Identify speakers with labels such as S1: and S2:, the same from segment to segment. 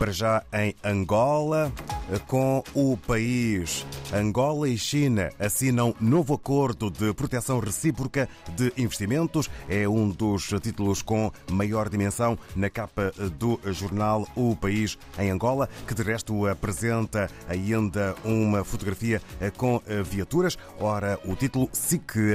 S1: para já em Angola, com o país. Angola e China assinam novo acordo de proteção recíproca de investimentos. É um dos títulos com maior dimensão na capa do jornal O País em Angola, que de resto apresenta ainda uma fotografia com viaturas. Ora, o título SIC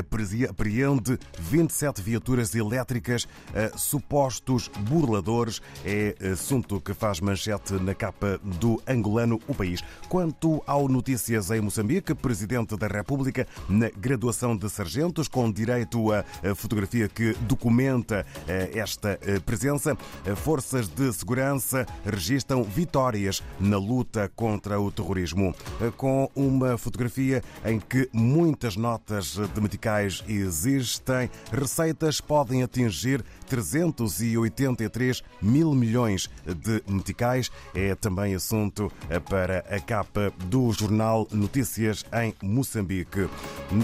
S1: apreende 27 viaturas elétricas, supostos burladores. É assunto que faz manchete na capa do angolano O País. Quanto ao Notícias em Moçambique, Presidente da República na graduação de sargentos, com direito à fotografia que documenta eh, esta eh, presença, forças de segurança registram vitórias na luta contra o terrorismo, eh, com uma fotografia em que muitas notas de meticais existem, receitas podem atingir 383 mil milhões de meticais. É também assunto para a capa do jornal Notícias em Moçambique.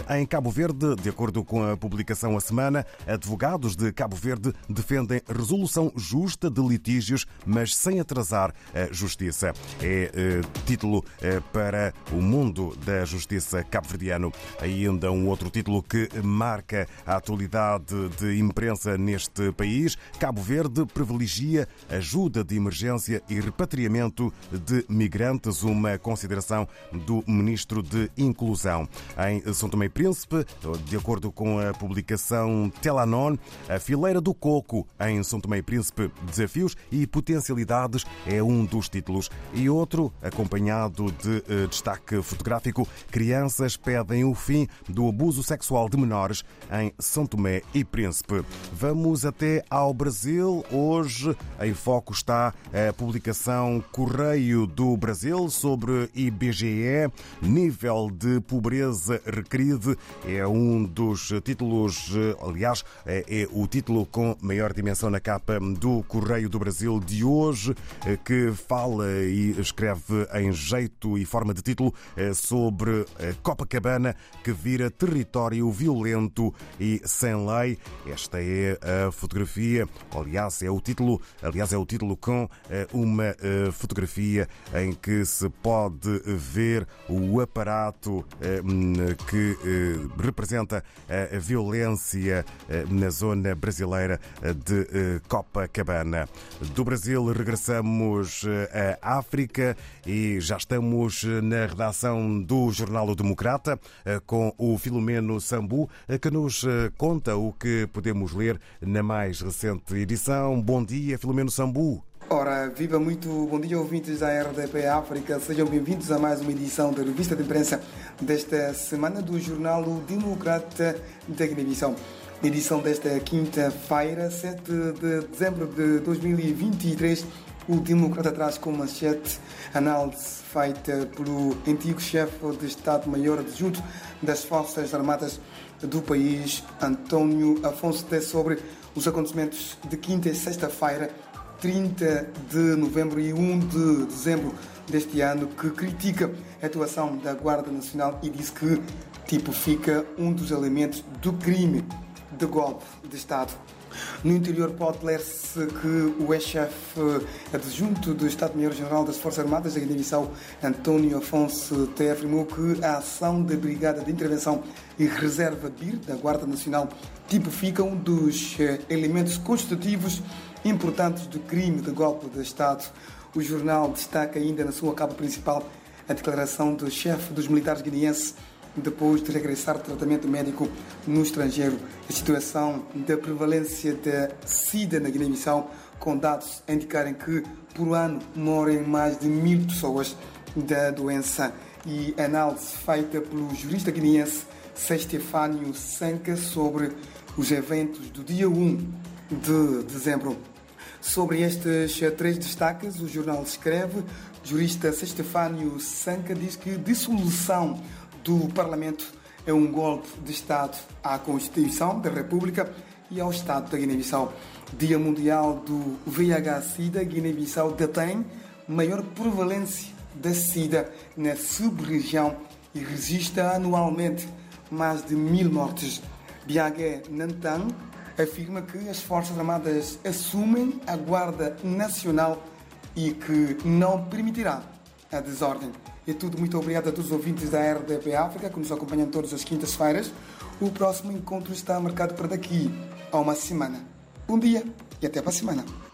S1: Em Cabo Verde, de acordo com a publicação A Semana, advogados de Cabo Verde defendem resolução justa de litígios, mas sem atrasar a justiça. É eh, título eh, para o mundo da justiça cabo-verdiano. Ainda um outro título que marca a atualidade de imprensa neste país. Cabo Verde privilegia ajuda de emergência e repatriamento de migrantes, uma consideração do Ministro de Inclusão. Em São Tomé e Príncipe, de acordo com a publicação Telanon, a fileira do coco em São Tomé e Príncipe, desafios e potencialidades é um dos títulos. E outro, acompanhado de eh, destaque fotográfico, crianças pedem o fim do abuso sexual de menores em São Tomé e Príncipe. Vamos até ao Brasil. Hoje em foco está a publicação Correio do Brasil sobre IBGE. Nível de pobreza requerido é um dos títulos, aliás, é, é o título com maior dimensão na capa do Correio do Brasil de hoje, que fala e escreve em jeito e forma de título eh, sobre Copacabana, que vira território violento e sem lei. Esta é a fotografia, aliás, é o título, aliás, é o título com uma fotografia em que se pode ver o aparato hum, que representa a violência na zona brasileira de Copacabana. Do Brasil regressamos à África e já estamos na redação do Jornal o Democrata com o Filomeno Sambu que nos conta o que podemos ler na mais recente edição. Bom dia, Filomeno Sambu.
S2: Ora, viva muito bom dia, ouvintes da RDP África. Sejam bem-vindos a mais uma edição da revista de imprensa desta semana do Jornal Democrata da Guiné-Bissau. Edição desta quinta-feira, 7 de dezembro de 2023, o Democrata traz como manchete análise feita pelo antigo chefe de Estado-Maior adjunto das Forças Armadas do país, António Afonso sobre os acontecimentos de quinta e sexta-feira, 30 de novembro e 1 de dezembro deste ano, que critica a atuação da Guarda Nacional e diz que tipifica um dos elementos do crime de golpe de Estado. No interior pode ler-se que o ex-chefe adjunto do Estado-Maior-General das Forças Armadas da Guiné-Bissau, António Afonso Té, afirmou que a ação da Brigada de Intervenção e Reserva BIR da Guarda Nacional tipifica um dos elementos constitutivos importantes do crime de golpe de Estado. O jornal destaca ainda na sua capa principal a declaração do chefe dos militares guineenses depois de regressar de tratamento médico no estrangeiro. A situação da prevalência da SIDA na Guiné-Bissau, com dados a indicarem que por ano morrem mais de mil pessoas da doença. E análise feita pelo jurista guineense Stefânio Sanca sobre os eventos do dia 1 de dezembro. Sobre estes três destaques, o jornal escreve, jurista Stefânio Sanca diz que dissolução do Parlamento é um golpe de Estado à Constituição da República e ao Estado da Guiné-Bissau. Dia Mundial do VIH-Sida, Guiné-Bissau detém maior prevalência da SIDA na sub-região e registra anualmente mais de mil mortes. Biagé Nantan afirma que as Forças Armadas assumem a Guarda Nacional e que não permitirá a desordem. É tudo. Muito obrigado a todos os ouvintes da RDP África que nos acompanham todas as quintas-feiras. O próximo encontro está marcado para daqui a uma semana. Bom dia e até para a semana.